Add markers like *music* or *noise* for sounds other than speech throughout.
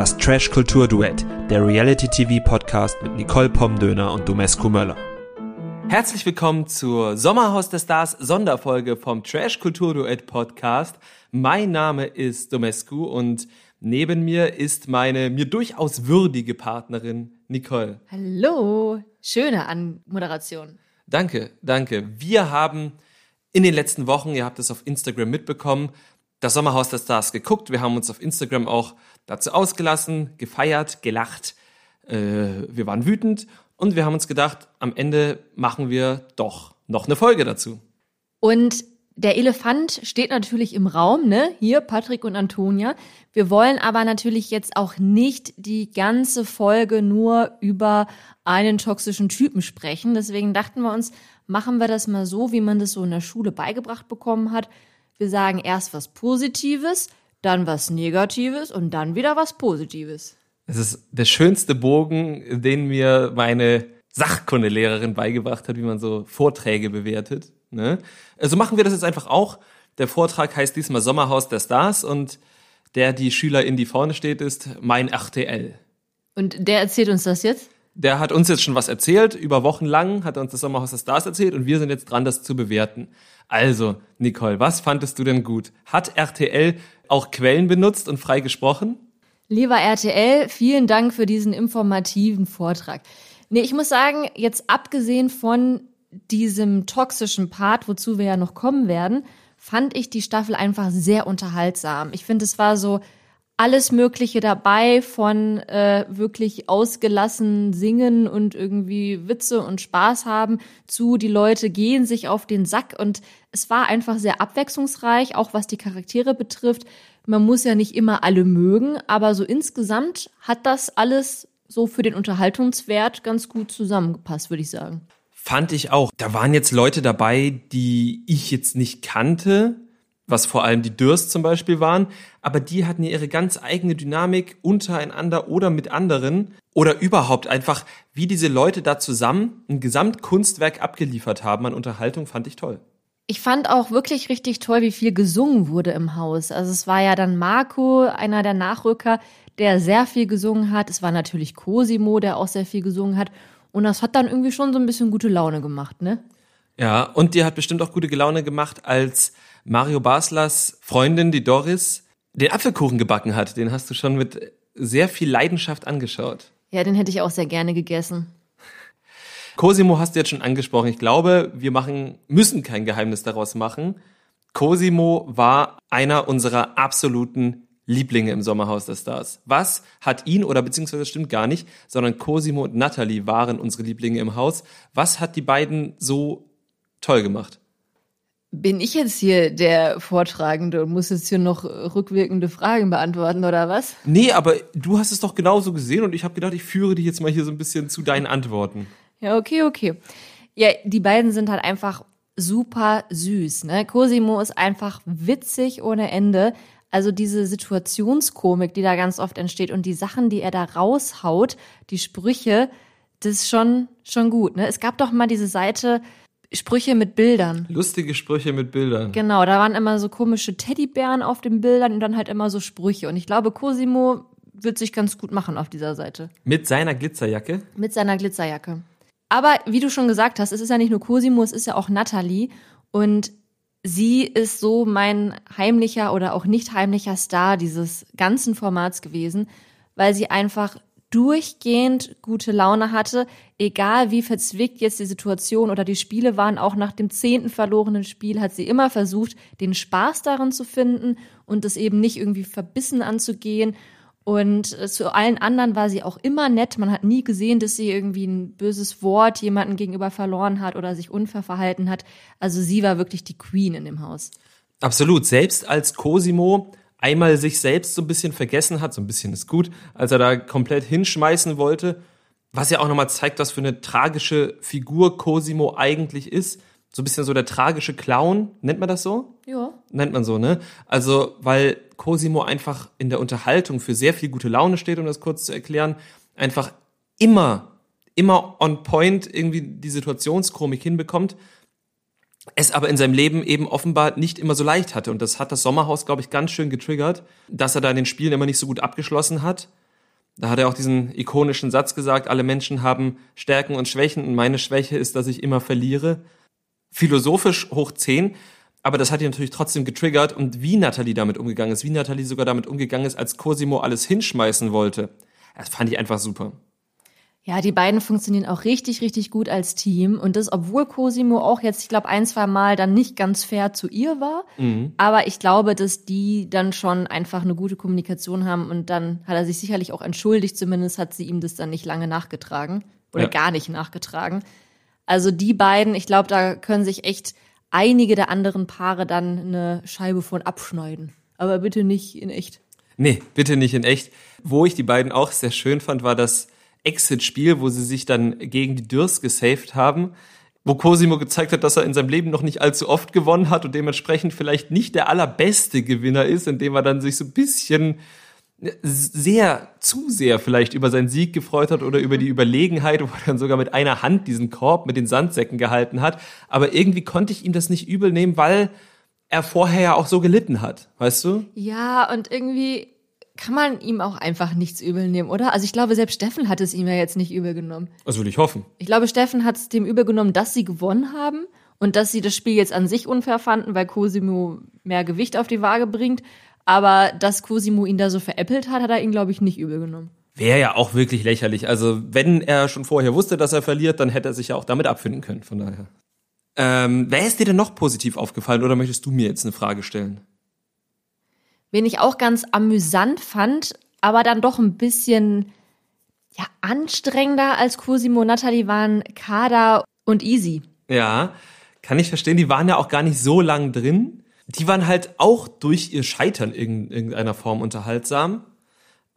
Das Trash Kultur Duett, der Reality TV Podcast mit Nicole Pomdöner und Domescu Möller. Herzlich willkommen zur Sommerhaus der Stars Sonderfolge vom Trash Kultur Duett Podcast. Mein Name ist Domescu und neben mir ist meine mir durchaus würdige Partnerin Nicole. Hallo, schöne Anmoderation. Danke, danke. Wir haben in den letzten Wochen, ihr habt es auf Instagram mitbekommen, das Sommerhaus der Stars geguckt. Wir haben uns auf Instagram auch dazu ausgelassen, gefeiert, gelacht. Äh, wir waren wütend und wir haben uns gedacht, am Ende machen wir doch noch eine Folge dazu. Und der Elefant steht natürlich im Raum, ne? Hier Patrick und Antonia. Wir wollen aber natürlich jetzt auch nicht die ganze Folge nur über einen toxischen Typen sprechen. Deswegen dachten wir uns, machen wir das mal so, wie man das so in der Schule beigebracht bekommen hat. Wir sagen erst was Positives, dann was Negatives und dann wieder was Positives. Es ist der schönste Bogen, den mir meine Sachkundelehrerin beigebracht hat, wie man so Vorträge bewertet. Ne? Also machen wir das jetzt einfach auch. Der Vortrag heißt diesmal Sommerhaus der Stars und der die Schülerin, die vorne steht, ist mein RTL. Und der erzählt uns das jetzt? Der hat uns jetzt schon was erzählt, über Wochen lang hat er uns das Sommerhaus der Stars erzählt und wir sind jetzt dran, das zu bewerten. Also, Nicole, was fandest du denn gut? Hat RTL auch Quellen benutzt und frei gesprochen? Lieber RTL, vielen Dank für diesen informativen Vortrag. Nee, ich muss sagen, jetzt abgesehen von diesem toxischen Part, wozu wir ja noch kommen werden, fand ich die Staffel einfach sehr unterhaltsam. Ich finde, es war so alles Mögliche dabei, von äh, wirklich ausgelassen singen und irgendwie Witze und Spaß haben, zu die Leute gehen sich auf den Sack und es war einfach sehr abwechslungsreich, auch was die Charaktere betrifft. Man muss ja nicht immer alle mögen, aber so insgesamt hat das alles so für den Unterhaltungswert ganz gut zusammengepasst, würde ich sagen. Fand ich auch. Da waren jetzt Leute dabei, die ich jetzt nicht kannte, was vor allem die Dürst zum Beispiel waren, aber die hatten ja ihre ganz eigene Dynamik untereinander oder mit anderen oder überhaupt einfach, wie diese Leute da zusammen ein Gesamtkunstwerk abgeliefert haben an Unterhaltung, fand ich toll. Ich fand auch wirklich richtig toll, wie viel gesungen wurde im Haus. Also es war ja dann Marco, einer der Nachrücker, der sehr viel gesungen hat. Es war natürlich Cosimo, der auch sehr viel gesungen hat. Und das hat dann irgendwie schon so ein bisschen gute Laune gemacht, ne? Ja, und dir hat bestimmt auch gute Laune gemacht, als Mario Baslers Freundin, die Doris, den Apfelkuchen gebacken hat. Den hast du schon mit sehr viel Leidenschaft angeschaut. Ja, den hätte ich auch sehr gerne gegessen. Cosimo hast du jetzt schon angesprochen. Ich glaube, wir machen, müssen kein Geheimnis daraus machen. Cosimo war einer unserer absoluten Lieblinge im Sommerhaus der Stars. Was hat ihn, oder beziehungsweise stimmt gar nicht, sondern Cosimo und Natalie waren unsere Lieblinge im Haus. Was hat die beiden so toll gemacht? Bin ich jetzt hier der Vortragende und muss jetzt hier noch rückwirkende Fragen beantworten oder was? Nee, aber du hast es doch genauso gesehen und ich habe gedacht, ich führe dich jetzt mal hier so ein bisschen zu deinen Antworten. Ja, okay, okay. Ja, die beiden sind halt einfach super süß, ne? Cosimo ist einfach witzig ohne Ende. Also diese Situationskomik, die da ganz oft entsteht und die Sachen, die er da raushaut, die Sprüche, das ist schon, schon gut, ne? Es gab doch mal diese Seite, Sprüche mit Bildern. Lustige Sprüche mit Bildern. Genau, da waren immer so komische Teddybären auf den Bildern und dann halt immer so Sprüche. Und ich glaube, Cosimo wird sich ganz gut machen auf dieser Seite. Mit seiner Glitzerjacke? Mit seiner Glitzerjacke. Aber wie du schon gesagt hast, es ist ja nicht nur Cosimo, es ist ja auch Natalie. Und sie ist so mein heimlicher oder auch nicht heimlicher Star dieses ganzen Formats gewesen, weil sie einfach durchgehend gute Laune hatte, egal wie verzwickt jetzt die Situation oder die Spiele waren, auch nach dem zehnten verlorenen Spiel hat sie immer versucht, den Spaß darin zu finden und es eben nicht irgendwie verbissen anzugehen. Und äh, zu allen anderen war sie auch immer nett. Man hat nie gesehen, dass sie irgendwie ein böses Wort jemandem gegenüber verloren hat oder sich unfair verhalten hat. Also sie war wirklich die Queen in dem Haus. Absolut. Selbst als Cosimo einmal sich selbst so ein bisschen vergessen hat, so ein bisschen ist gut, als er da komplett hinschmeißen wollte, was ja auch nochmal zeigt, was für eine tragische Figur Cosimo eigentlich ist. So ein bisschen so der tragische Clown, nennt man das so? Ja. Nennt man so, ne? Also, weil Cosimo einfach in der Unterhaltung für sehr viel gute Laune steht, um das kurz zu erklären, einfach immer, immer on point irgendwie die Situationskomik hinbekommt es aber in seinem Leben eben offenbar nicht immer so leicht hatte. Und das hat das Sommerhaus, glaube ich, ganz schön getriggert, dass er da in den Spielen immer nicht so gut abgeschlossen hat. Da hat er auch diesen ikonischen Satz gesagt, alle Menschen haben Stärken und Schwächen und meine Schwäche ist, dass ich immer verliere. Philosophisch hoch 10, aber das hat ihn natürlich trotzdem getriggert und wie Natalie damit umgegangen ist, wie Natalie sogar damit umgegangen ist, als Cosimo alles hinschmeißen wollte. Das fand ich einfach super. Ja, die beiden funktionieren auch richtig, richtig gut als Team. Und das, obwohl Cosimo auch jetzt, ich glaube, ein, zwei Mal dann nicht ganz fair zu ihr war. Mhm. Aber ich glaube, dass die dann schon einfach eine gute Kommunikation haben. Und dann hat er sich sicherlich auch entschuldigt. Zumindest hat sie ihm das dann nicht lange nachgetragen. Oder ja. gar nicht nachgetragen. Also die beiden, ich glaube, da können sich echt einige der anderen Paare dann eine Scheibe von abschneiden. Aber bitte nicht in echt. Nee, bitte nicht in echt. Wo ich die beiden auch sehr schön fand, war das Exit-Spiel, wo sie sich dann gegen die Dürrs gesaved haben, wo Cosimo gezeigt hat, dass er in seinem Leben noch nicht allzu oft gewonnen hat und dementsprechend vielleicht nicht der allerbeste Gewinner ist, indem er dann sich so ein bisschen sehr, zu sehr vielleicht über seinen Sieg gefreut hat oder über die Überlegenheit, wo er dann sogar mit einer Hand diesen Korb mit den Sandsäcken gehalten hat. Aber irgendwie konnte ich ihm das nicht übel nehmen, weil er vorher ja auch so gelitten hat, weißt du? Ja, und irgendwie, kann man ihm auch einfach nichts übel nehmen, oder? Also ich glaube, selbst Steffen hat es ihm ja jetzt nicht übel genommen. Das will ich hoffen. Ich glaube, Steffen hat es dem übel genommen, dass sie gewonnen haben und dass sie das Spiel jetzt an sich unfair fanden, weil Cosimo mehr Gewicht auf die Waage bringt. Aber dass Cosimo ihn da so veräppelt hat, hat er ihn, glaube ich, nicht übel genommen. Wäre ja auch wirklich lächerlich. Also, wenn er schon vorher wusste, dass er verliert, dann hätte er sich ja auch damit abfinden können. Von daher. Ähm, wer ist dir denn noch positiv aufgefallen oder möchtest du mir jetzt eine Frage stellen? Wen ich auch ganz amüsant fand, aber dann doch ein bisschen ja, anstrengender als Cosimo und Natalie waren Kada und Easy. Ja, kann ich verstehen. Die waren ja auch gar nicht so lang drin. Die waren halt auch durch ihr Scheitern in irgendeiner Form unterhaltsam.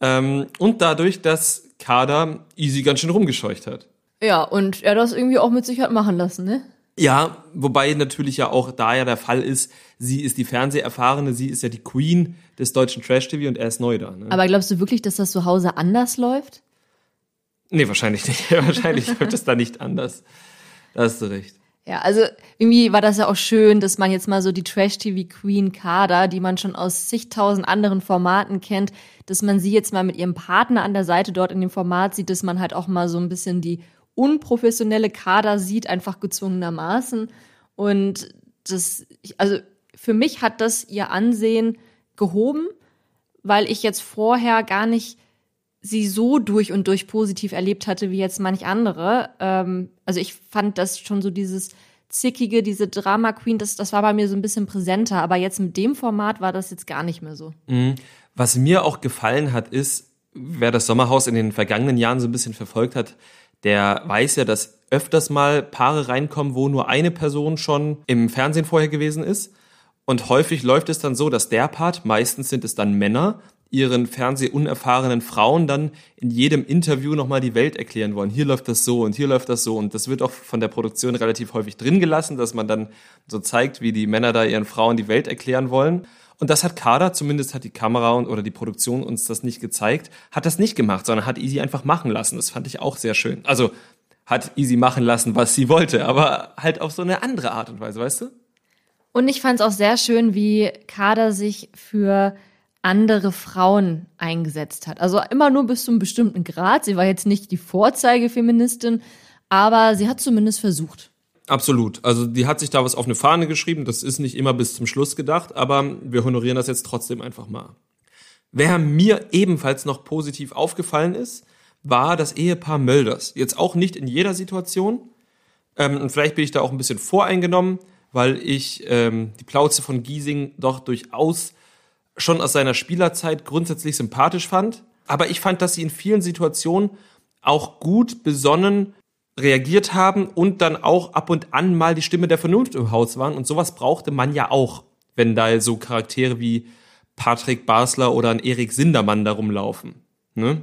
Ähm, und dadurch, dass Kada Easy ganz schön rumgescheucht hat. Ja, und er das irgendwie auch mit sich hat machen lassen, ne? Ja, wobei natürlich ja auch da ja der Fall ist, sie ist die Fernseherfahrene, sie ist ja die Queen des deutschen Trash-TV und er ist neu da. Ne? Aber glaubst du wirklich, dass das zu Hause anders läuft? Nee, wahrscheinlich nicht. *laughs* wahrscheinlich läuft es da nicht anders. Da hast du recht. Ja, also irgendwie war das ja auch schön, dass man jetzt mal so die Trash-TV-Queen Kader, die man schon aus zigtausend anderen Formaten kennt, dass man sie jetzt mal mit ihrem Partner an der Seite dort in dem Format sieht, dass man halt auch mal so ein bisschen die unprofessionelle Kader sieht, einfach gezwungenermaßen. Und das, also für mich hat das ihr Ansehen gehoben, weil ich jetzt vorher gar nicht sie so durch und durch positiv erlebt hatte wie jetzt manch andere. Ähm, also ich fand das schon so dieses zickige, diese Drama Queen, das, das war bei mir so ein bisschen präsenter. Aber jetzt mit dem Format war das jetzt gar nicht mehr so. Mhm. Was mir auch gefallen hat, ist, wer das Sommerhaus in den vergangenen Jahren so ein bisschen verfolgt hat, der weiß ja, dass öfters mal Paare reinkommen, wo nur eine Person schon im Fernsehen vorher gewesen ist. Und häufig läuft es dann so, dass der Part, meistens sind es dann Männer, ihren fernsehunerfahrenen Frauen dann in jedem Interview nochmal die Welt erklären wollen. Hier läuft das so und hier läuft das so. Und das wird auch von der Produktion relativ häufig drin gelassen, dass man dann so zeigt, wie die Männer da ihren Frauen die Welt erklären wollen. Und das hat Kader, zumindest hat die Kamera oder die Produktion uns das nicht gezeigt, hat das nicht gemacht, sondern hat Easy einfach machen lassen. Das fand ich auch sehr schön. Also hat Easy machen lassen, was sie wollte, aber halt auf so eine andere Art und Weise, weißt du? Und ich fand es auch sehr schön, wie Kader sich für andere Frauen eingesetzt hat. Also immer nur bis zu einem bestimmten Grad. Sie war jetzt nicht die Vorzeigefeministin, aber sie hat zumindest versucht. Absolut. Also die hat sich da was auf eine Fahne geschrieben. Das ist nicht immer bis zum Schluss gedacht, aber wir honorieren das jetzt trotzdem einfach mal. Wer mir ebenfalls noch positiv aufgefallen ist, war das Ehepaar Mölders. Jetzt auch nicht in jeder Situation. Ähm, und vielleicht bin ich da auch ein bisschen voreingenommen, weil ich ähm, die Plauze von Giesing doch durchaus schon aus seiner Spielerzeit grundsätzlich sympathisch fand. Aber ich fand, dass sie in vielen Situationen auch gut besonnen reagiert haben und dann auch ab und an mal die Stimme der Vernunft im Haus waren. Und sowas brauchte man ja auch, wenn da so Charaktere wie Patrick Basler oder ein Erik Sindermann darum laufen. Ne?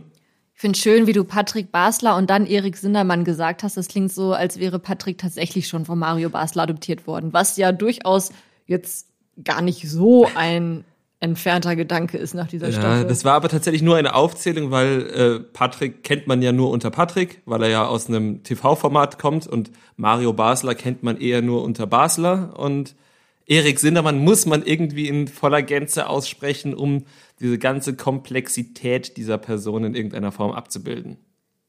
Ich finde schön, wie du Patrick Basler und dann Erik Sindermann gesagt hast. Das klingt so, als wäre Patrick tatsächlich schon von Mario Basler adoptiert worden, was ja durchaus jetzt gar nicht so ein entfernter Gedanke ist nach dieser ja, Staffel. Das war aber tatsächlich nur eine Aufzählung, weil äh, Patrick kennt man ja nur unter Patrick, weil er ja aus einem TV-Format kommt und Mario Basler kennt man eher nur unter Basler und Erik Sindermann muss man irgendwie in voller Gänze aussprechen, um diese ganze Komplexität dieser Person in irgendeiner Form abzubilden.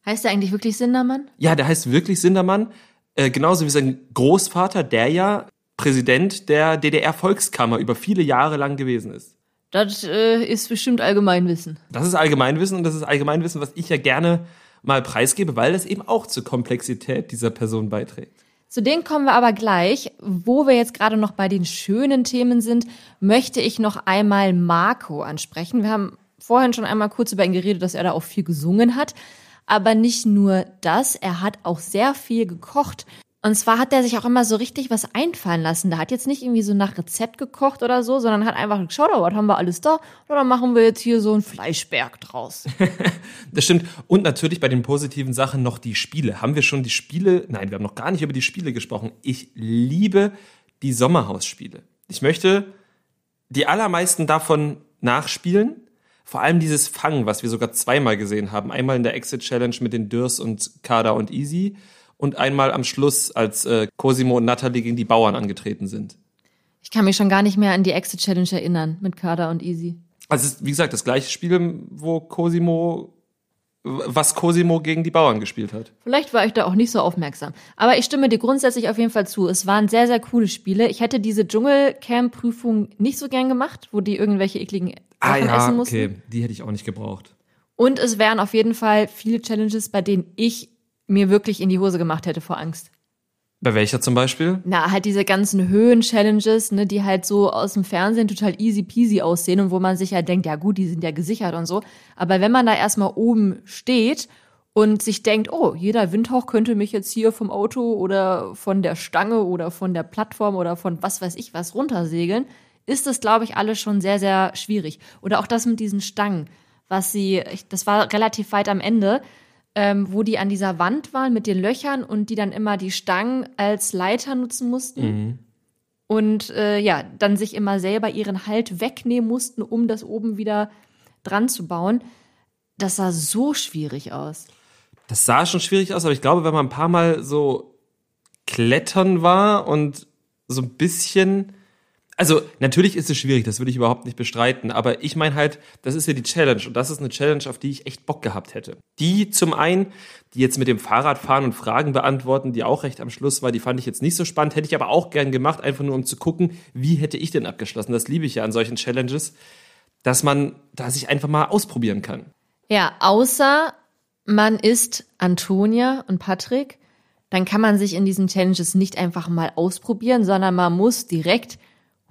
Heißt er eigentlich wirklich Sindermann? Ja, der heißt wirklich Sindermann. Äh, genauso wie sein Großvater, der ja Präsident der DDR-Volkskammer über viele Jahre lang gewesen ist. Das äh, ist bestimmt Allgemeinwissen. Das ist Allgemeinwissen und das ist Allgemeinwissen, was ich ja gerne mal preisgebe, weil das eben auch zur Komplexität dieser Person beiträgt. Zu denen kommen wir aber gleich. Wo wir jetzt gerade noch bei den schönen Themen sind, möchte ich noch einmal Marco ansprechen. Wir haben vorhin schon einmal kurz über ihn geredet, dass er da auch viel gesungen hat. Aber nicht nur das, er hat auch sehr viel gekocht. Und zwar hat er sich auch immer so richtig was einfallen lassen. Der hat jetzt nicht irgendwie so nach Rezept gekocht oder so, sondern hat einfach geschaut, oh, was haben wir alles da? Oder machen wir jetzt hier so einen Fleischberg draus. *laughs* das stimmt. Und natürlich bei den positiven Sachen noch die Spiele. Haben wir schon die Spiele? Nein, wir haben noch gar nicht über die Spiele gesprochen. Ich liebe die Sommerhausspiele. Ich möchte die allermeisten davon nachspielen. Vor allem dieses Fangen, was wir sogar zweimal gesehen haben. Einmal in der Exit Challenge mit den Dürs und Kada und Easy und einmal am Schluss, als äh, Cosimo und Natalie gegen die Bauern angetreten sind. Ich kann mich schon gar nicht mehr an die Exit Challenge erinnern mit Kada und Easy. Also es ist, wie gesagt, das gleiche Spiel, wo Cosimo, was Cosimo gegen die Bauern gespielt hat. Vielleicht war ich da auch nicht so aufmerksam. Aber ich stimme dir grundsätzlich auf jeden Fall zu. Es waren sehr, sehr coole Spiele. Ich hätte diese Dschungelcamp-Prüfung nicht so gern gemacht, wo die irgendwelche ekligen ah, Sachen ja, essen mussten. okay. Die hätte ich auch nicht gebraucht. Und es wären auf jeden Fall viele Challenges, bei denen ich mir wirklich in die Hose gemacht hätte vor Angst. Bei welcher zum Beispiel? Na, halt diese ganzen Höhen-Challenges, ne, die halt so aus dem Fernsehen total easy peasy aussehen und wo man sich ja denkt, ja gut, die sind ja gesichert und so. Aber wenn man da erstmal oben steht und sich denkt, oh, jeder Windhauch könnte mich jetzt hier vom Auto oder von der Stange oder von der Plattform oder von was weiß ich was runtersegeln, ist das, glaube ich, alles schon sehr, sehr schwierig. Oder auch das mit diesen Stangen, was sie, das war relativ weit am Ende, ähm, wo die an dieser Wand waren mit den Löchern und die dann immer die Stangen als Leiter nutzen mussten. Mhm. Und äh, ja, dann sich immer selber ihren Halt wegnehmen mussten, um das oben wieder dran zu bauen. Das sah so schwierig aus. Das sah schon schwierig aus, aber ich glaube, wenn man ein paar Mal so klettern war und so ein bisschen also natürlich ist es schwierig, das würde ich überhaupt nicht bestreiten, aber ich meine halt, das ist ja die Challenge und das ist eine Challenge, auf die ich echt Bock gehabt hätte. Die zum einen, die jetzt mit dem Fahrrad fahren und Fragen beantworten, die auch recht am Schluss war, die fand ich jetzt nicht so spannend, hätte ich aber auch gern gemacht, einfach nur um zu gucken, wie hätte ich denn abgeschlossen. Das liebe ich ja an solchen Challenges, dass man da sich einfach mal ausprobieren kann. Ja, außer man ist Antonia und Patrick, dann kann man sich in diesen Challenges nicht einfach mal ausprobieren, sondern man muss direkt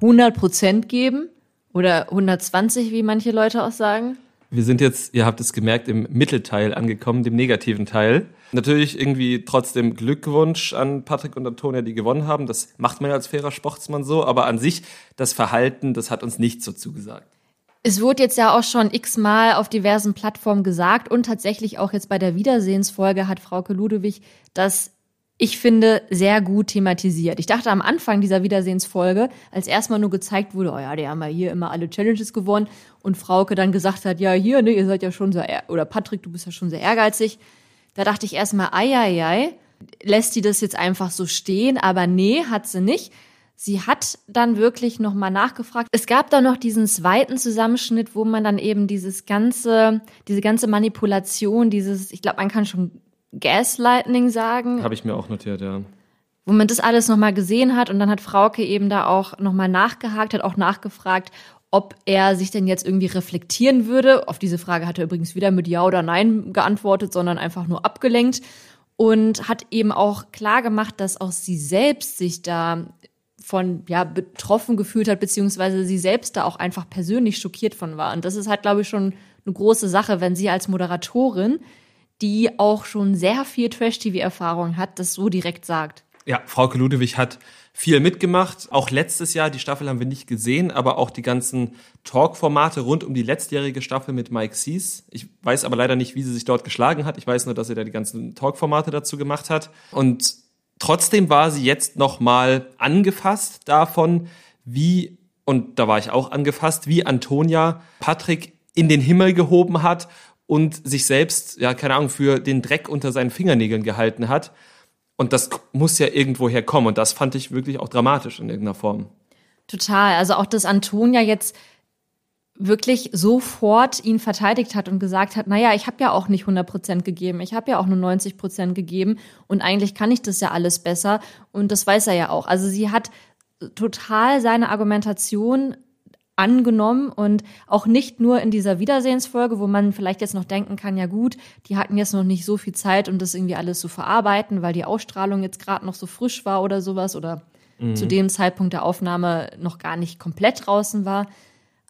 100 Prozent geben oder 120, wie manche Leute auch sagen. Wir sind jetzt, ihr habt es gemerkt, im Mittelteil angekommen, dem negativen Teil. Natürlich irgendwie trotzdem Glückwunsch an Patrick und Antonia, die gewonnen haben. Das macht man ja als fairer Sportsmann so. Aber an sich, das Verhalten, das hat uns nicht so zugesagt. Es wurde jetzt ja auch schon x-mal auf diversen Plattformen gesagt und tatsächlich auch jetzt bei der Wiedersehensfolge hat Frauke Ludewig das ich finde, sehr gut thematisiert. Ich dachte am Anfang dieser Wiedersehensfolge, als erstmal nur gezeigt wurde, oh ja, die haben ja hier immer alle Challenges gewonnen und Frauke dann gesagt hat, ja, hier, ne, ihr seid ja schon sehr, oder Patrick, du bist ja schon sehr ehrgeizig. Da dachte ich erstmal, ei, ei, ei, lässt die das jetzt einfach so stehen? Aber nee, hat sie nicht. Sie hat dann wirklich nochmal nachgefragt. Es gab da noch diesen zweiten Zusammenschnitt, wo man dann eben dieses ganze, diese ganze Manipulation, dieses, ich glaube, man kann schon Gaslightning sagen. Habe ich mir auch notiert, ja. Wo man das alles nochmal gesehen hat und dann hat Frauke eben da auch nochmal nachgehakt, hat auch nachgefragt, ob er sich denn jetzt irgendwie reflektieren würde. Auf diese Frage hat er übrigens wieder mit Ja oder Nein geantwortet, sondern einfach nur abgelenkt und hat eben auch klar gemacht, dass auch sie selbst sich da von ja betroffen gefühlt hat, beziehungsweise sie selbst da auch einfach persönlich schockiert von war. Und das ist halt, glaube ich, schon eine große Sache, wenn sie als Moderatorin die auch schon sehr viel Trash-TV-Erfahrung hat, das so direkt sagt. Ja, Frauke Ludewig hat viel mitgemacht. Auch letztes Jahr, die Staffel haben wir nicht gesehen, aber auch die ganzen Talk-Formate rund um die letztjährige Staffel mit Mike Sees. Ich weiß aber leider nicht, wie sie sich dort geschlagen hat. Ich weiß nur, dass sie da die ganzen Talk-Formate dazu gemacht hat. Und trotzdem war sie jetzt nochmal angefasst davon, wie, und da war ich auch angefasst, wie Antonia Patrick in den Himmel gehoben hat und sich selbst, ja, keine Ahnung, für den Dreck unter seinen Fingernägeln gehalten hat. Und das muss ja irgendwo herkommen. Und das fand ich wirklich auch dramatisch in irgendeiner Form. Total. Also auch, dass Antonia jetzt wirklich sofort ihn verteidigt hat und gesagt hat, naja, ich habe ja auch nicht 100 Prozent gegeben, ich habe ja auch nur 90 Prozent gegeben und eigentlich kann ich das ja alles besser und das weiß er ja auch. Also sie hat total seine Argumentation angenommen und auch nicht nur in dieser Wiedersehensfolge, wo man vielleicht jetzt noch denken kann, ja gut, die hatten jetzt noch nicht so viel Zeit, um das irgendwie alles zu verarbeiten, weil die Ausstrahlung jetzt gerade noch so frisch war oder sowas oder mhm. zu dem Zeitpunkt der Aufnahme noch gar nicht komplett draußen war.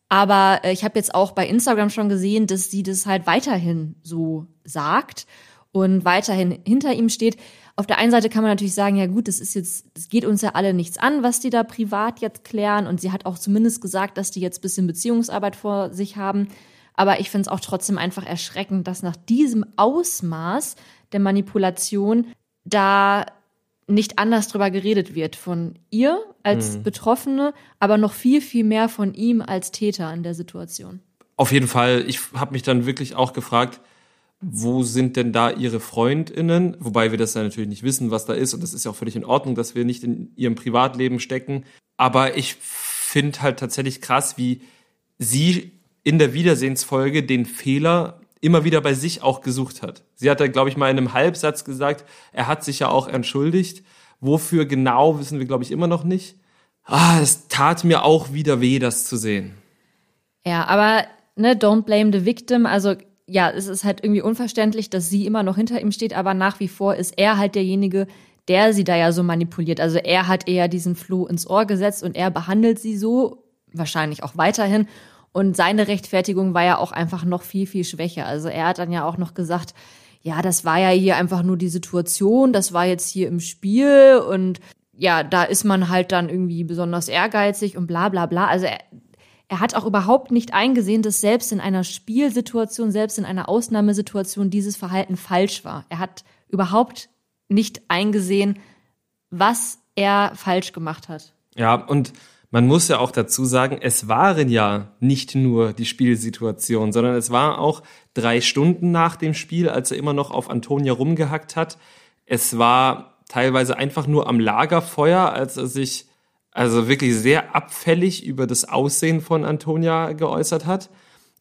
Aber äh, ich habe jetzt auch bei Instagram schon gesehen, dass sie das halt weiterhin so sagt und weiterhin hinter ihm steht. Auf der einen Seite kann man natürlich sagen, ja gut, das ist jetzt, das geht uns ja alle nichts an, was die da privat jetzt klären. Und sie hat auch zumindest gesagt, dass die jetzt bisschen Beziehungsarbeit vor sich haben. Aber ich finde es auch trotzdem einfach erschreckend, dass nach diesem Ausmaß der Manipulation da nicht anders drüber geredet wird von ihr als mhm. Betroffene, aber noch viel, viel mehr von ihm als Täter in der Situation. Auf jeden Fall. Ich habe mich dann wirklich auch gefragt, wo sind denn da ihre Freundinnen? Wobei wir das ja natürlich nicht wissen, was da ist. Und das ist ja auch völlig in Ordnung, dass wir nicht in ihrem Privatleben stecken. Aber ich finde halt tatsächlich krass, wie sie in der Wiedersehensfolge den Fehler immer wieder bei sich auch gesucht hat. Sie hat da, glaube ich, mal in einem Halbsatz gesagt, er hat sich ja auch entschuldigt. Wofür genau, wissen wir, glaube ich, immer noch nicht. Ah, es tat mir auch wieder weh, das zu sehen. Ja, aber ne, don't blame the victim. Also ja, es ist halt irgendwie unverständlich, dass sie immer noch hinter ihm steht, aber nach wie vor ist er halt derjenige, der sie da ja so manipuliert. Also er hat eher diesen Floh ins Ohr gesetzt und er behandelt sie so, wahrscheinlich auch weiterhin. Und seine Rechtfertigung war ja auch einfach noch viel, viel schwächer. Also er hat dann ja auch noch gesagt, ja, das war ja hier einfach nur die Situation, das war jetzt hier im Spiel und ja, da ist man halt dann irgendwie besonders ehrgeizig und bla bla bla. Also er, hat auch überhaupt nicht eingesehen, dass selbst in einer Spielsituation, selbst in einer Ausnahmesituation dieses Verhalten falsch war. Er hat überhaupt nicht eingesehen, was er falsch gemacht hat. Ja, und man muss ja auch dazu sagen, es waren ja nicht nur die Spielsituation, sondern es war auch drei Stunden nach dem Spiel, als er immer noch auf Antonia rumgehackt hat. Es war teilweise einfach nur am Lagerfeuer, als er sich also wirklich sehr abfällig über das Aussehen von Antonia geäußert hat.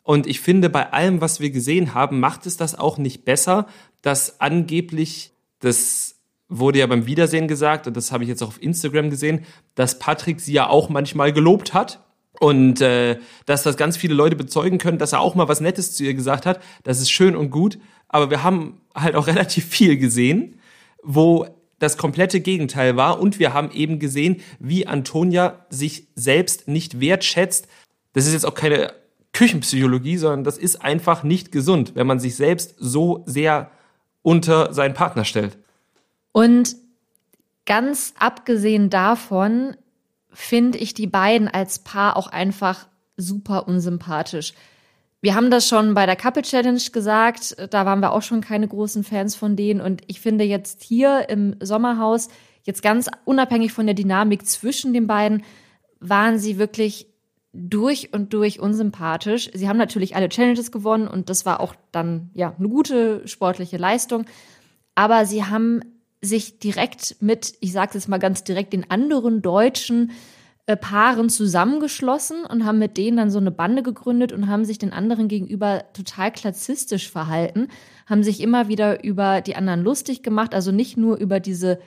Und ich finde, bei allem, was wir gesehen haben, macht es das auch nicht besser, dass angeblich, das wurde ja beim Wiedersehen gesagt, und das habe ich jetzt auch auf Instagram gesehen, dass Patrick sie ja auch manchmal gelobt hat. Und äh, dass das ganz viele Leute bezeugen können, dass er auch mal was Nettes zu ihr gesagt hat. Das ist schön und gut. Aber wir haben halt auch *laughs* relativ viel gesehen, wo das komplette Gegenteil war. Und wir haben eben gesehen, wie Antonia sich selbst nicht wertschätzt. Das ist jetzt auch keine Küchenpsychologie, sondern das ist einfach nicht gesund, wenn man sich selbst so sehr unter seinen Partner stellt. Und ganz abgesehen davon finde ich die beiden als Paar auch einfach super unsympathisch. Wir haben das schon bei der Couple Challenge gesagt, da waren wir auch schon keine großen Fans von denen. Und ich finde jetzt hier im Sommerhaus, jetzt ganz unabhängig von der Dynamik zwischen den beiden, waren sie wirklich durch und durch unsympathisch. Sie haben natürlich alle Challenges gewonnen und das war auch dann ja eine gute sportliche Leistung. Aber sie haben sich direkt mit, ich sage es jetzt mal ganz direkt, den anderen Deutschen Paaren zusammengeschlossen und haben mit denen dann so eine Bande gegründet und haben sich den anderen gegenüber total klassistisch verhalten, haben sich immer wieder über die anderen lustig gemacht, also nicht nur über diese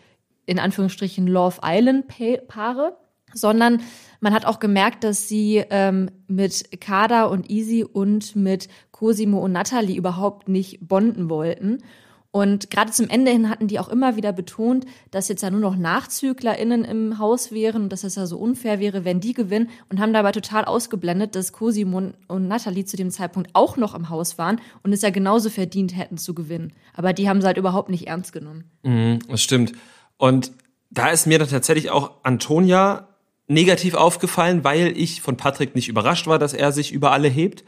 in Anführungsstrichen Love Island Paare, sondern man hat auch gemerkt, dass sie ähm, mit Kada und Easy und mit Cosimo und Natalie überhaupt nicht bonden wollten und gerade zum Ende hin hatten die auch immer wieder betont, dass jetzt ja nur noch NachzüglerInnen im Haus wären und dass es ja so unfair wäre, wenn die gewinnen und haben dabei total ausgeblendet, dass Cosimo und Nathalie zu dem Zeitpunkt auch noch im Haus waren und es ja genauso verdient hätten zu gewinnen. Aber die haben sie halt überhaupt nicht ernst genommen. Mhm, das stimmt. Und da ist mir dann tatsächlich auch Antonia negativ aufgefallen, weil ich von Patrick nicht überrascht war, dass er sich über alle hebt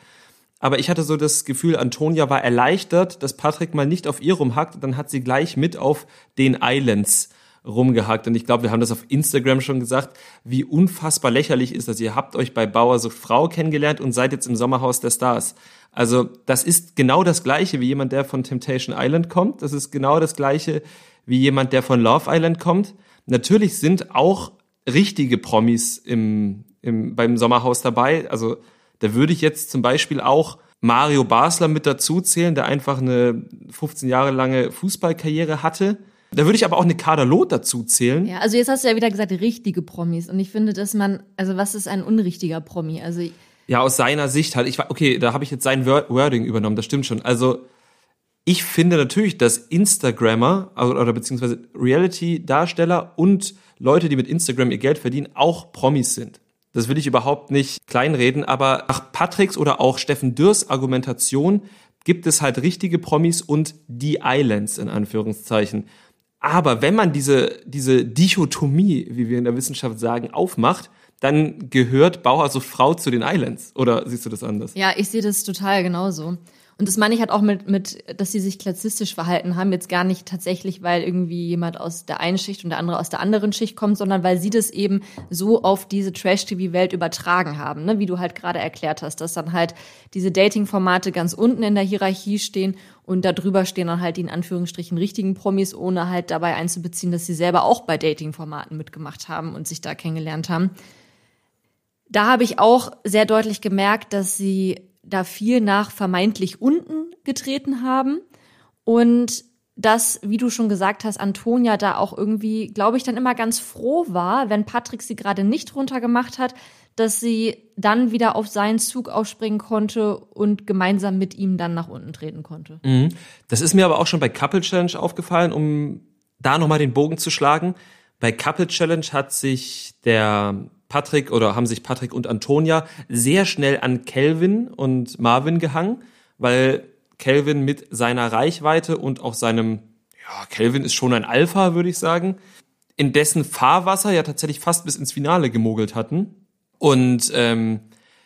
aber ich hatte so das Gefühl, Antonia war erleichtert, dass Patrick mal nicht auf ihr rumhackt. Dann hat sie gleich mit auf den Islands rumgehackt. Und ich glaube, wir haben das auf Instagram schon gesagt, wie unfassbar lächerlich ist das. Ihr habt euch bei Bauer so Frau kennengelernt und seid jetzt im Sommerhaus der Stars. Also das ist genau das gleiche wie jemand, der von Temptation Island kommt. Das ist genau das gleiche wie jemand, der von Love Island kommt. Natürlich sind auch richtige Promis im im, beim Sommerhaus dabei. Also da würde ich jetzt zum Beispiel auch Mario Basler mit dazu zählen, der einfach eine 15 Jahre lange Fußballkarriere hatte. Da würde ich aber auch eine Kader Loth dazu zählen. Ja, also jetzt hast du ja wieder gesagt, richtige Promis. Und ich finde, dass man, also was ist ein unrichtiger Promi? Also ja, aus seiner Sicht halt. Ich war, okay, da habe ich jetzt sein Wording übernommen, das stimmt schon. Also ich finde natürlich, dass Instagrammer oder, oder beziehungsweise Reality-Darsteller und Leute, die mit Instagram ihr Geld verdienen, auch Promis sind. Das will ich überhaupt nicht kleinreden, aber nach Patricks oder auch Steffen Dürrs Argumentation gibt es halt richtige Promis und die Islands in Anführungszeichen. Aber wenn man diese, diese Dichotomie, wie wir in der Wissenschaft sagen, aufmacht, dann gehört Bauer so Frau zu den Islands. Oder siehst du das anders? Ja, ich sehe das total genauso. Und das meine ich halt auch mit, mit, dass sie sich klassistisch verhalten haben. Jetzt gar nicht tatsächlich, weil irgendwie jemand aus der einen Schicht und der andere aus der anderen Schicht kommt, sondern weil sie das eben so auf diese Trash-TV-Welt übertragen haben, ne? wie du halt gerade erklärt hast, dass dann halt diese Dating-Formate ganz unten in der Hierarchie stehen und darüber stehen dann halt die in Anführungsstrichen richtigen Promis, ohne halt dabei einzubeziehen, dass sie selber auch bei Dating-Formaten mitgemacht haben und sich da kennengelernt haben. Da habe ich auch sehr deutlich gemerkt, dass sie da viel nach vermeintlich unten getreten haben und dass, wie du schon gesagt hast, Antonia da auch irgendwie, glaube ich, dann immer ganz froh war, wenn Patrick sie gerade nicht runtergemacht hat, dass sie dann wieder auf seinen Zug aufspringen konnte und gemeinsam mit ihm dann nach unten treten konnte. Mhm. Das ist mir aber auch schon bei Couple Challenge aufgefallen, um da nochmal den Bogen zu schlagen. Bei Couple Challenge hat sich der Patrick oder haben sich Patrick und Antonia sehr schnell an Kelvin und Marvin gehangen, weil Kelvin mit seiner Reichweite und auch seinem, ja, Kelvin ist schon ein Alpha, würde ich sagen, in dessen Fahrwasser ja tatsächlich fast bis ins Finale gemogelt hatten. Und ähm,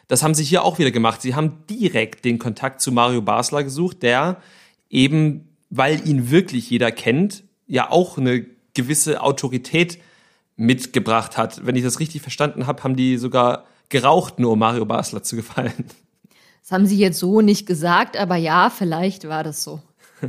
das haben sie hier auch wieder gemacht. Sie haben direkt den Kontakt zu Mario Basler gesucht, der eben, weil ihn wirklich jeder kennt, ja auch eine gewisse Autorität mitgebracht hat. Wenn ich das richtig verstanden habe, haben die sogar geraucht, nur um Mario Basler zu gefallen. Das haben sie jetzt so nicht gesagt, aber ja, vielleicht war das so. *laughs*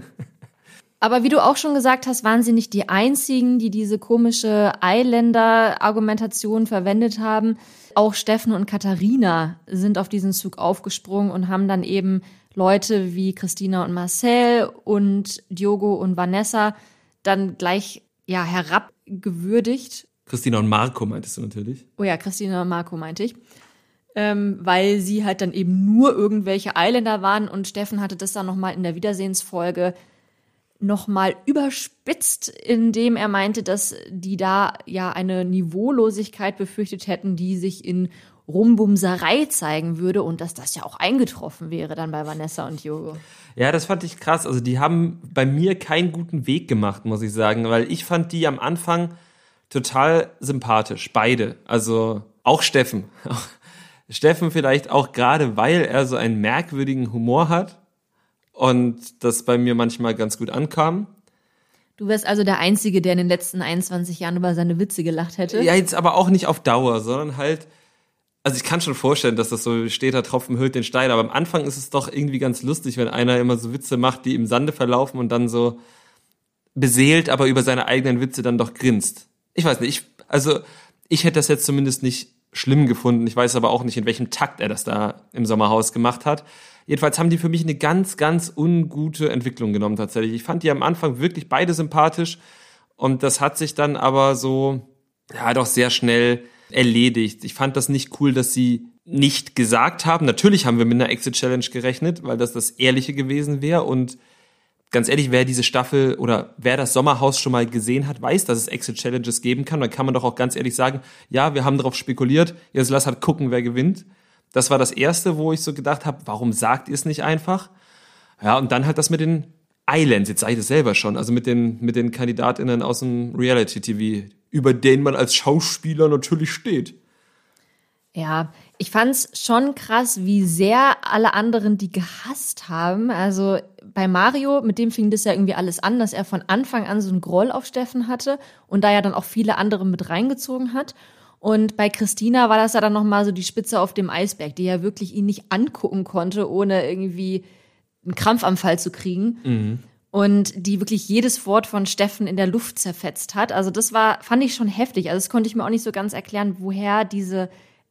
aber wie du auch schon gesagt hast, waren sie nicht die einzigen, die diese komische Eiländer-Argumentation verwendet haben. Auch Steffen und Katharina sind auf diesen Zug aufgesprungen und haben dann eben Leute wie Christina und Marcel und Diogo und Vanessa dann gleich ja herabgewürdigt Christina und Marco meintest du natürlich. Oh ja, Christina und Marco meinte ich. Ähm, weil sie halt dann eben nur irgendwelche Eiländer waren und Steffen hatte das dann nochmal in der Wiedersehensfolge nochmal überspitzt, indem er meinte, dass die da ja eine Niveaulosigkeit befürchtet hätten, die sich in Rumbumserei zeigen würde und dass das ja auch eingetroffen wäre dann bei Vanessa und Jogo. Ja, das fand ich krass. Also die haben bei mir keinen guten Weg gemacht, muss ich sagen, weil ich fand die am Anfang total sympathisch, beide. Also auch Steffen. *laughs* Steffen vielleicht auch gerade, weil er so einen merkwürdigen Humor hat und das bei mir manchmal ganz gut ankam. Du wärst also der Einzige, der in den letzten 21 Jahren über seine Witze gelacht hätte? Ja, jetzt aber auch nicht auf Dauer, sondern halt, also ich kann schon vorstellen, dass das so steht, der Tropfen hüllt den Stein, aber am Anfang ist es doch irgendwie ganz lustig, wenn einer immer so Witze macht, die im Sande verlaufen und dann so beseelt, aber über seine eigenen Witze dann doch grinst ich weiß nicht, ich, also ich hätte das jetzt zumindest nicht schlimm gefunden. Ich weiß aber auch nicht, in welchem Takt er das da im Sommerhaus gemacht hat. Jedenfalls haben die für mich eine ganz, ganz ungute Entwicklung genommen tatsächlich. Ich fand die am Anfang wirklich beide sympathisch und das hat sich dann aber so, ja, doch sehr schnell erledigt. Ich fand das nicht cool, dass sie nicht gesagt haben. Natürlich haben wir mit einer Exit Challenge gerechnet, weil das das Ehrliche gewesen wäre und ganz ehrlich, wer diese Staffel oder wer das Sommerhaus schon mal gesehen hat, weiß, dass es Exit Challenges geben kann. Dann kann man doch auch ganz ehrlich sagen, ja, wir haben darauf spekuliert, jetzt lass halt gucken, wer gewinnt. Das war das erste, wo ich so gedacht habe, warum sagt ihr es nicht einfach? Ja, und dann halt das mit den Islands, jetzt sage ich das selber schon, also mit den, mit den KandidatInnen aus dem Reality-TV, über den man als Schauspieler natürlich steht. Ja, ich fand's schon krass, wie sehr alle anderen die gehasst haben. Also bei Mario, mit dem fing das ja irgendwie alles an, dass er von Anfang an so einen Groll auf Steffen hatte und da ja dann auch viele andere mit reingezogen hat. Und bei Christina war das ja dann nochmal so die Spitze auf dem Eisberg, die ja wirklich ihn nicht angucken konnte, ohne irgendwie einen Krampfanfall zu kriegen. Mhm. Und die wirklich jedes Wort von Steffen in der Luft zerfetzt hat. Also das war, fand ich schon heftig. Also das konnte ich mir auch nicht so ganz erklären, woher diese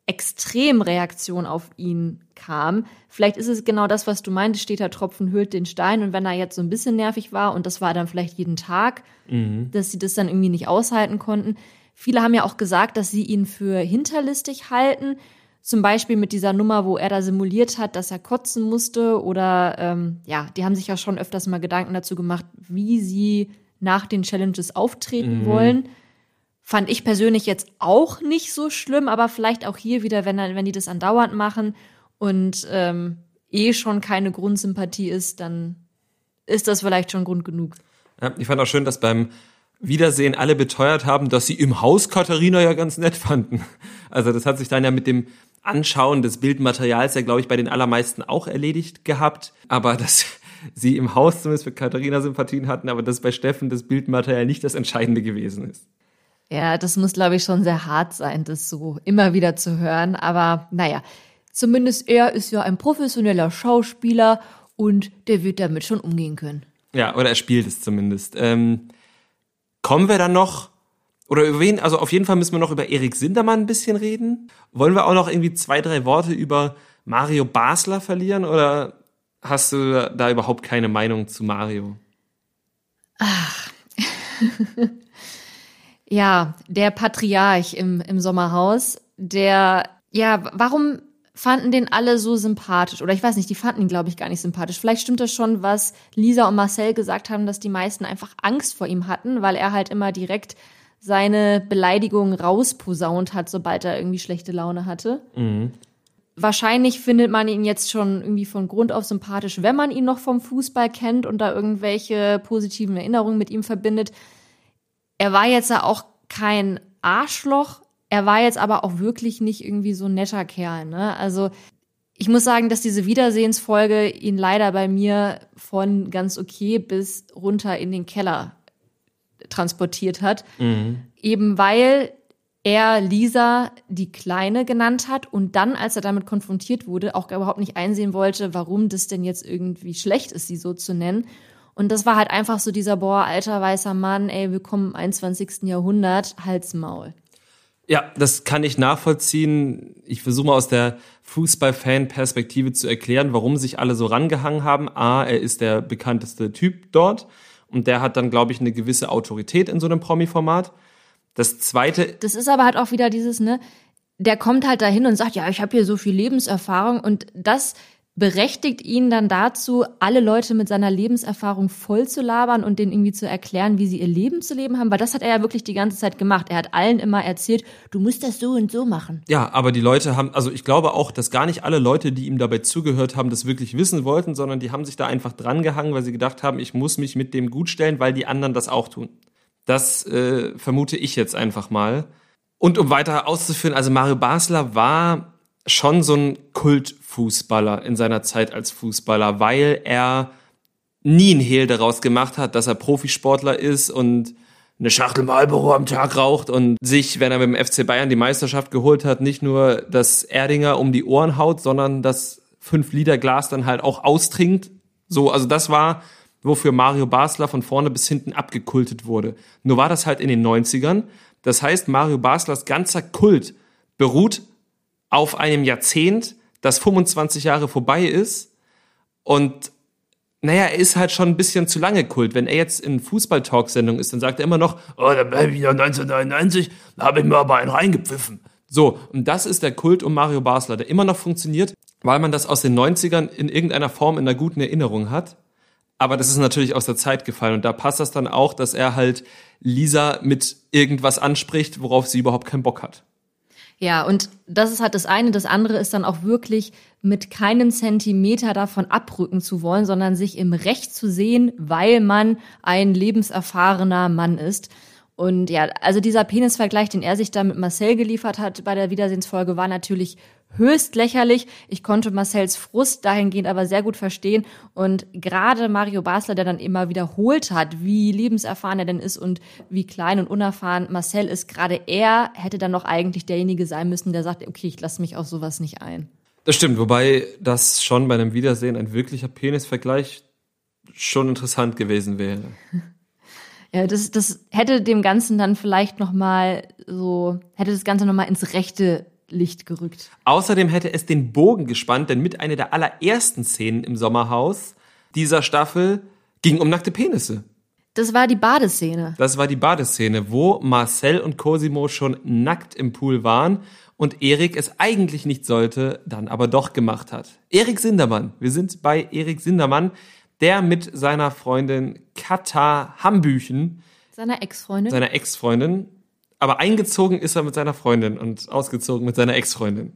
Extremreaktion auf ihn kam. Vielleicht ist es genau das, was du meintest, steht der Tropfen hüllt den Stein und wenn er jetzt so ein bisschen nervig war und das war dann vielleicht jeden Tag, mhm. dass sie das dann irgendwie nicht aushalten konnten. Viele haben ja auch gesagt, dass sie ihn für hinterlistig halten. Zum Beispiel mit dieser Nummer, wo er da simuliert hat, dass er kotzen musste. Oder ähm, ja, die haben sich ja schon öfters mal Gedanken dazu gemacht, wie sie nach den Challenges auftreten mhm. wollen. Fand ich persönlich jetzt auch nicht so schlimm, aber vielleicht auch hier wieder, wenn, wenn die das andauernd machen und ähm, eh schon keine Grundsympathie ist, dann ist das vielleicht schon Grund genug. Ja, ich fand auch schön, dass beim Wiedersehen alle beteuert haben, dass sie im Haus Katharina ja ganz nett fanden. Also das hat sich dann ja mit dem Anschauen des Bildmaterials ja, glaube ich, bei den allermeisten auch erledigt gehabt. Aber dass sie im Haus zumindest für Katharina Sympathien hatten, aber dass bei Steffen das Bildmaterial nicht das Entscheidende gewesen ist. Ja, das muss, glaube ich, schon sehr hart sein, das so immer wieder zu hören. Aber naja, zumindest er ist ja ein professioneller Schauspieler und der wird damit schon umgehen können. Ja, oder er spielt es zumindest. Ähm, kommen wir dann noch, oder über wen, also auf jeden Fall müssen wir noch über Erik Sindermann ein bisschen reden. Wollen wir auch noch irgendwie zwei, drei Worte über Mario Basler verlieren oder hast du da überhaupt keine Meinung zu Mario? Ach. *laughs* Ja, der Patriarch im, im Sommerhaus, der, ja, warum fanden den alle so sympathisch? Oder ich weiß nicht, die fanden ihn, glaube ich, gar nicht sympathisch. Vielleicht stimmt das schon, was Lisa und Marcel gesagt haben, dass die meisten einfach Angst vor ihm hatten, weil er halt immer direkt seine Beleidigungen rausposaunt hat, sobald er irgendwie schlechte Laune hatte. Mhm. Wahrscheinlich findet man ihn jetzt schon irgendwie von Grund auf sympathisch, wenn man ihn noch vom Fußball kennt und da irgendwelche positiven Erinnerungen mit ihm verbindet er war jetzt ja auch kein Arschloch, er war jetzt aber auch wirklich nicht irgendwie so ein netter Kerl, ne? Also ich muss sagen, dass diese Wiedersehensfolge ihn leider bei mir von ganz okay bis runter in den Keller transportiert hat. Mhm. Eben weil er Lisa die Kleine genannt hat und dann, als er damit konfrontiert wurde, auch überhaupt nicht einsehen wollte, warum das denn jetzt irgendwie schlecht ist, sie so zu nennen. Und das war halt einfach so dieser, boah, alter weißer Mann, ey, willkommen im 21. Jahrhundert, Halsmaul. Ja, das kann ich nachvollziehen. Ich versuche mal aus der Fußball-Fan-Perspektive zu erklären, warum sich alle so rangehangen haben. A, er ist der bekannteste Typ dort und der hat dann, glaube ich, eine gewisse Autorität in so einem Promi-Format. Das zweite. Das ist aber halt auch wieder dieses, ne, der kommt halt dahin und sagt, ja, ich habe hier so viel Lebenserfahrung und das berechtigt ihn dann dazu, alle Leute mit seiner Lebenserfahrung voll zu labern und denen irgendwie zu erklären, wie sie ihr Leben zu leben haben, weil das hat er ja wirklich die ganze Zeit gemacht. Er hat allen immer erzählt, du musst das so und so machen. Ja, aber die Leute haben, also ich glaube auch, dass gar nicht alle Leute, die ihm dabei zugehört haben, das wirklich wissen wollten, sondern die haben sich da einfach drangehangen, weil sie gedacht haben, ich muss mich mit dem gut stellen, weil die anderen das auch tun. Das äh, vermute ich jetzt einfach mal. Und um weiter auszuführen, also Mario Basler war schon so ein Kultfußballer in seiner Zeit als Fußballer, weil er nie ein Hehl daraus gemacht hat, dass er Profisportler ist und eine Schachtel Marlboro am Tag raucht und sich, wenn er mit dem FC Bayern die Meisterschaft geholt hat, nicht nur das Erdinger um die Ohren haut, sondern das 5 Liter Glas dann halt auch austrinkt. So, also das war, wofür Mario Basler von vorne bis hinten abgekultet wurde. Nur war das halt in den 90ern. Das heißt, Mario Baslers ganzer Kult beruht auf einem Jahrzehnt, das 25 Jahre vorbei ist. Und naja, er ist halt schon ein bisschen zu lange Kult. Wenn er jetzt in Fußball-Talksendung ist, dann sagt er immer noch, oh, da bin ich wieder 1999, da habe ich mir aber einen reingepfiffen. So, und das ist der Kult um Mario Basler, der immer noch funktioniert, weil man das aus den 90ern in irgendeiner Form in einer guten Erinnerung hat. Aber das ist natürlich aus der Zeit gefallen und da passt das dann auch, dass er halt Lisa mit irgendwas anspricht, worauf sie überhaupt keinen Bock hat. Ja, und das ist halt das eine. Das andere ist dann auch wirklich mit keinen Zentimeter davon abrücken zu wollen, sondern sich im Recht zu sehen, weil man ein lebenserfahrener Mann ist. Und ja, also dieser Penisvergleich, den er sich da mit Marcel geliefert hat bei der Wiedersehensfolge, war natürlich höchst lächerlich. Ich konnte Marcells Frust dahingehend aber sehr gut verstehen. Und gerade Mario Basler, der dann immer wiederholt hat, wie lebenserfahren er denn ist und wie klein und unerfahren Marcel ist, gerade er hätte dann noch eigentlich derjenige sein müssen, der sagt, okay, ich lasse mich auf sowas nicht ein. Das stimmt, wobei das schon bei einem Wiedersehen ein wirklicher Penisvergleich schon interessant gewesen wäre. *laughs* Ja, das, das hätte dem Ganzen dann vielleicht noch mal so, hätte das Ganze noch mal ins rechte Licht gerückt. Außerdem hätte es den Bogen gespannt, denn mit einer der allerersten Szenen im Sommerhaus dieser Staffel ging um nackte Penisse. Das war die Badeszene. Das war die Badeszene, wo Marcel und Cosimo schon nackt im Pool waren und Erik es eigentlich nicht sollte, dann aber doch gemacht hat. Erik Sindermann. Wir sind bei Erik Sindermann, der mit seiner Freundin Katha Hambüchen, Seiner Ex-Freundin. seiner Ex-Freundin, aber eingezogen ist er mit seiner Freundin und ausgezogen mit seiner Ex-Freundin.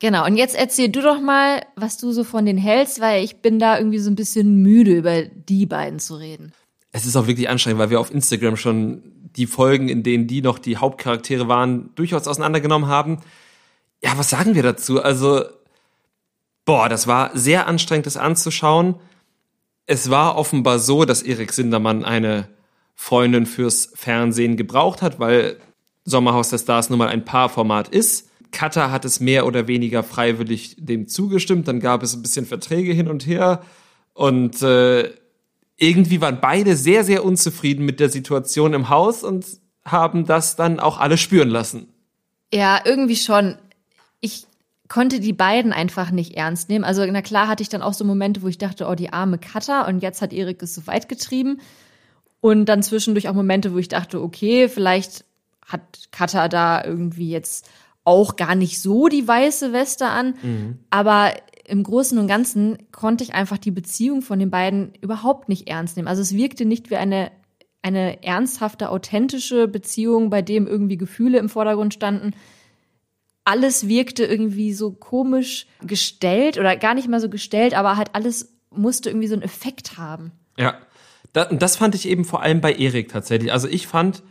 Genau, und jetzt erzähl du doch mal, was du so von denen hältst, weil ich bin da irgendwie so ein bisschen müde, über die beiden zu reden. Es ist auch wirklich anstrengend, weil wir auf Instagram schon die Folgen, in denen die noch die Hauptcharaktere waren, durchaus auseinandergenommen haben. Ja, was sagen wir dazu? Also, boah, das war sehr anstrengend, das anzuschauen. Es war offenbar so, dass Erik Sindermann eine Freundin fürs Fernsehen gebraucht hat, weil Sommerhaus der Stars nun mal ein Paarformat ist. Katha hat es mehr oder weniger freiwillig dem zugestimmt. Dann gab es ein bisschen Verträge hin und her. Und äh, irgendwie waren beide sehr, sehr unzufrieden mit der Situation im Haus und haben das dann auch alle spüren lassen. Ja, irgendwie schon. Konnte die beiden einfach nicht ernst nehmen. Also, na klar hatte ich dann auch so Momente, wo ich dachte, oh, die arme Katha und jetzt hat Erik es so weit getrieben. Und dann zwischendurch auch Momente, wo ich dachte, okay, vielleicht hat Katha da irgendwie jetzt auch gar nicht so die weiße Weste an. Aber im Großen und Ganzen konnte ich einfach die Beziehung von den beiden überhaupt nicht ernst nehmen. Also es wirkte nicht wie eine, eine ernsthafte, authentische Beziehung, bei dem irgendwie Gefühle im Vordergrund standen. Alles wirkte irgendwie so komisch gestellt oder gar nicht mal so gestellt, aber halt alles musste irgendwie so einen Effekt haben. Ja. Da, und das fand ich eben vor allem bei Erik tatsächlich. Also ich fand,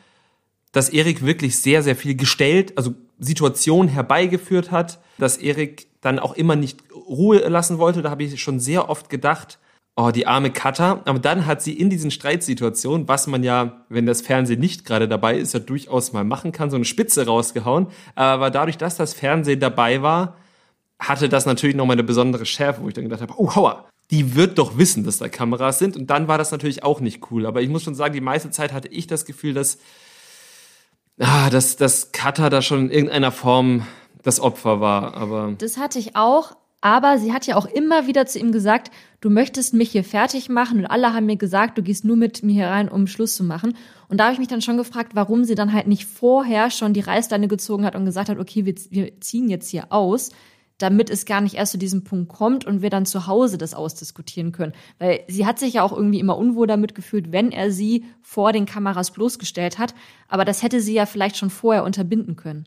dass Erik wirklich sehr, sehr viel gestellt, also Situationen herbeigeführt hat, dass Erik dann auch immer nicht Ruhe lassen wollte. Da habe ich schon sehr oft gedacht, oh, die arme Katha. Aber dann hat sie in diesen Streitsituationen, was man ja, wenn das Fernsehen nicht gerade dabei ist, ja durchaus mal machen kann, so eine Spitze rausgehauen. Aber dadurch, dass das Fernsehen dabei war, hatte das natürlich nochmal eine besondere Schärfe, wo ich dann gedacht habe, oh, hauer, die wird doch wissen, dass da Kameras sind. Und dann war das natürlich auch nicht cool. Aber ich muss schon sagen, die meiste Zeit hatte ich das Gefühl, dass, ah, dass, dass Katha da schon in irgendeiner Form das Opfer war. Aber Das hatte ich auch, aber sie hat ja auch immer wieder zu ihm gesagt, du möchtest mich hier fertig machen und alle haben mir gesagt, du gehst nur mit mir hier rein, um Schluss zu machen. Und da habe ich mich dann schon gefragt, warum sie dann halt nicht vorher schon die Reißleine gezogen hat und gesagt hat, okay, wir, wir ziehen jetzt hier aus, damit es gar nicht erst zu diesem Punkt kommt und wir dann zu Hause das ausdiskutieren können. Weil sie hat sich ja auch irgendwie immer unwohl damit gefühlt, wenn er sie vor den Kameras bloßgestellt hat. Aber das hätte sie ja vielleicht schon vorher unterbinden können.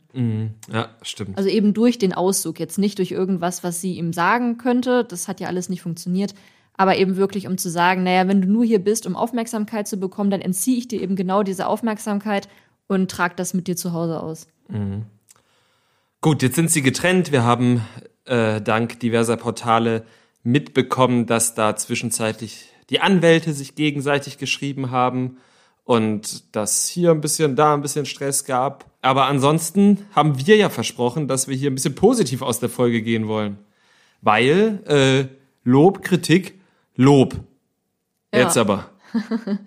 ja, stimmt. Also eben durch den Auszug, jetzt nicht durch irgendwas, was sie ihm sagen könnte. Das hat ja alles nicht funktioniert. Aber eben wirklich, um zu sagen, naja, wenn du nur hier bist, um Aufmerksamkeit zu bekommen, dann entziehe ich dir eben genau diese Aufmerksamkeit und trag das mit dir zu Hause aus. Gut, jetzt sind sie getrennt. Wir haben äh, dank diverser Portale mitbekommen, dass da zwischenzeitlich die Anwälte sich gegenseitig geschrieben haben und dass hier ein bisschen, da ein bisschen Stress gab. Aber ansonsten haben wir ja versprochen, dass wir hier ein bisschen positiv aus der Folge gehen wollen. Weil äh, Lob, Kritik, Lob. Ja. Jetzt aber. *laughs*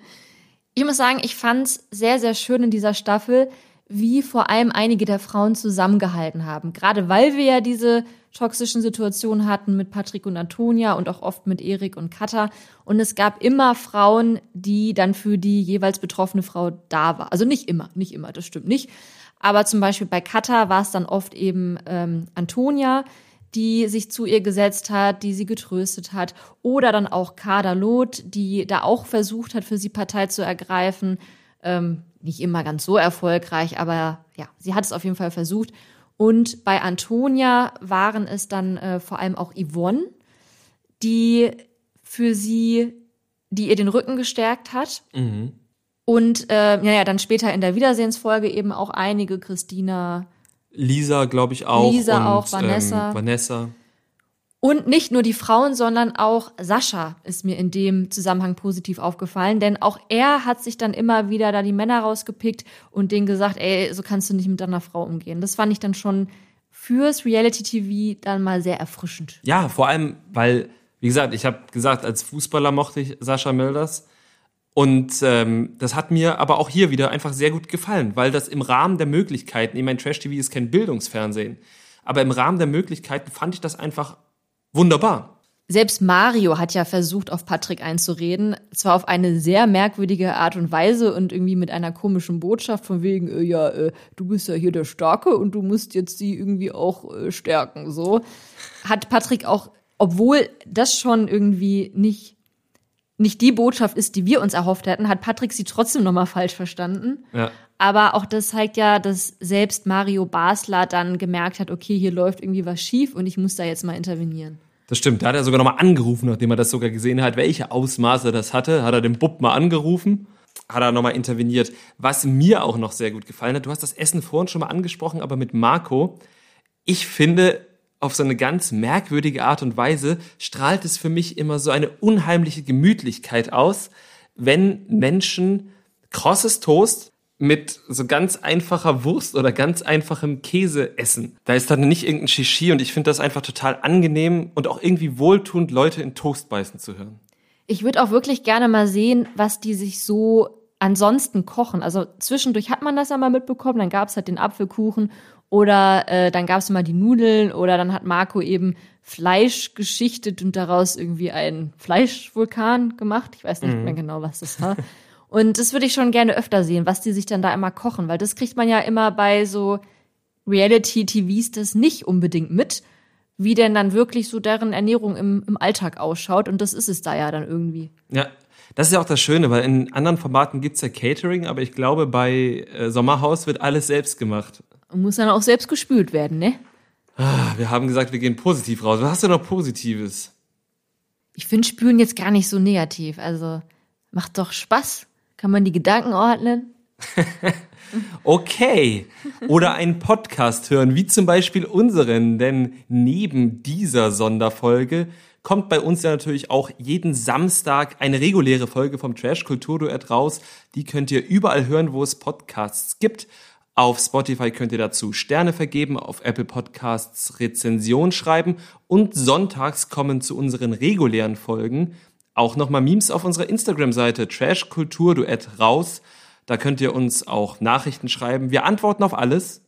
Ich muss sagen, ich fand's sehr, sehr schön in dieser Staffel, wie vor allem einige der Frauen zusammengehalten haben. Gerade weil wir ja diese toxischen Situationen hatten mit Patrick und Antonia und auch oft mit Erik und Katha. Und es gab immer Frauen, die dann für die jeweils betroffene Frau da war. Also nicht immer, nicht immer, das stimmt nicht. Aber zum Beispiel bei Katha war es dann oft eben ähm, Antonia, die sich zu ihr gesetzt hat, die sie getröstet hat. Oder dann auch Kader Loth, die da auch versucht hat, für sie Partei zu ergreifen. Ähm, nicht immer ganz so erfolgreich, aber ja, sie hat es auf jeden Fall versucht. Und bei Antonia waren es dann äh, vor allem auch Yvonne, die für sie, die ihr den Rücken gestärkt hat. Und äh, ja, ja, dann später in der Wiedersehensfolge eben auch einige, Christina, Lisa, glaube ich, auch. Lisa und, auch, Vanessa. Ähm, Vanessa. Und nicht nur die Frauen, sondern auch Sascha ist mir in dem Zusammenhang positiv aufgefallen, denn auch er hat sich dann immer wieder da die Männer rausgepickt und denen gesagt, ey, so kannst du nicht mit deiner Frau umgehen. Das fand ich dann schon fürs Reality-TV dann mal sehr erfrischend. Ja, vor allem, weil, wie gesagt, ich habe gesagt, als Fußballer mochte ich Sascha Mölders. Und ähm, das hat mir aber auch hier wieder einfach sehr gut gefallen, weil das im Rahmen der Möglichkeiten, ich meine, Trash-TV ist kein Bildungsfernsehen, aber im Rahmen der Möglichkeiten fand ich das einfach wunderbar. Selbst Mario hat ja versucht, auf Patrick einzureden. Zwar auf eine sehr merkwürdige Art und Weise und irgendwie mit einer komischen Botschaft von wegen, äh, ja, äh, du bist ja hier der Starke und du musst jetzt sie irgendwie auch äh, stärken. So hat Patrick auch, obwohl das schon irgendwie nicht nicht die Botschaft ist, die wir uns erhofft hätten, hat Patrick sie trotzdem nochmal falsch verstanden. Ja. Aber auch das zeigt ja, dass selbst Mario Basler dann gemerkt hat, okay, hier läuft irgendwie was schief und ich muss da jetzt mal intervenieren. Das stimmt, da hat er sogar nochmal angerufen, nachdem er das sogar gesehen hat, welche Ausmaße das hatte, hat er den Bub mal angerufen, hat er nochmal interveniert. Was mir auch noch sehr gut gefallen hat, du hast das Essen vorhin schon mal angesprochen, aber mit Marco, ich finde, auf so eine ganz merkwürdige Art und Weise strahlt es für mich immer so eine unheimliche Gemütlichkeit aus, wenn Menschen krosses Toast mit so ganz einfacher Wurst oder ganz einfachem Käse essen. Da ist dann nicht irgendein Shishi und ich finde das einfach total angenehm und auch irgendwie wohltuend, Leute in Toast beißen zu hören. Ich würde auch wirklich gerne mal sehen, was die sich so ansonsten kochen. Also zwischendurch hat man das ja mal mitbekommen, dann gab es halt den Apfelkuchen oder äh, dann gab es mal die Nudeln oder dann hat Marco eben Fleisch geschichtet und daraus irgendwie einen Fleischvulkan gemacht. Ich weiß nicht mhm. mehr genau, was das war. Und das würde ich schon gerne öfter sehen, was die sich dann da immer kochen, weil das kriegt man ja immer bei so Reality-TVs das nicht unbedingt mit, wie denn dann wirklich so deren Ernährung im, im Alltag ausschaut. Und das ist es da ja dann irgendwie. Ja, das ist ja auch das Schöne, weil in anderen Formaten gibt's ja Catering, aber ich glaube, bei äh, Sommerhaus wird alles selbst gemacht. Und muss dann auch selbst gespült werden, ne? Ah, wir haben gesagt, wir gehen positiv raus. Was hast du noch Positives? Ich finde Spülen jetzt gar nicht so negativ. Also macht doch Spaß. Kann man die Gedanken ordnen? *laughs* okay. Oder einen Podcast hören, wie zum Beispiel unseren. Denn neben dieser Sonderfolge kommt bei uns ja natürlich auch jeden Samstag eine reguläre Folge vom Trash Kultur Duett raus. Die könnt ihr überall hören, wo es Podcasts gibt. Auf Spotify könnt ihr dazu Sterne vergeben, auf Apple Podcasts Rezension schreiben und sonntags kommen zu unseren regulären Folgen auch nochmal Memes auf unserer Instagram-Seite Trash Kultur Duett raus. Da könnt ihr uns auch Nachrichten schreiben. Wir antworten auf alles.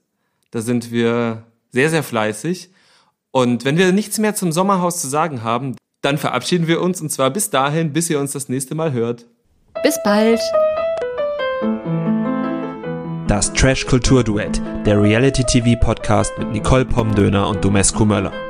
Da sind wir sehr, sehr fleißig. Und wenn wir nichts mehr zum Sommerhaus zu sagen haben, dann verabschieden wir uns und zwar bis dahin, bis ihr uns das nächste Mal hört. Bis bald. Das Trash Kultur Duett, der Reality TV Podcast mit Nicole Pomdöner und Domescu Möller.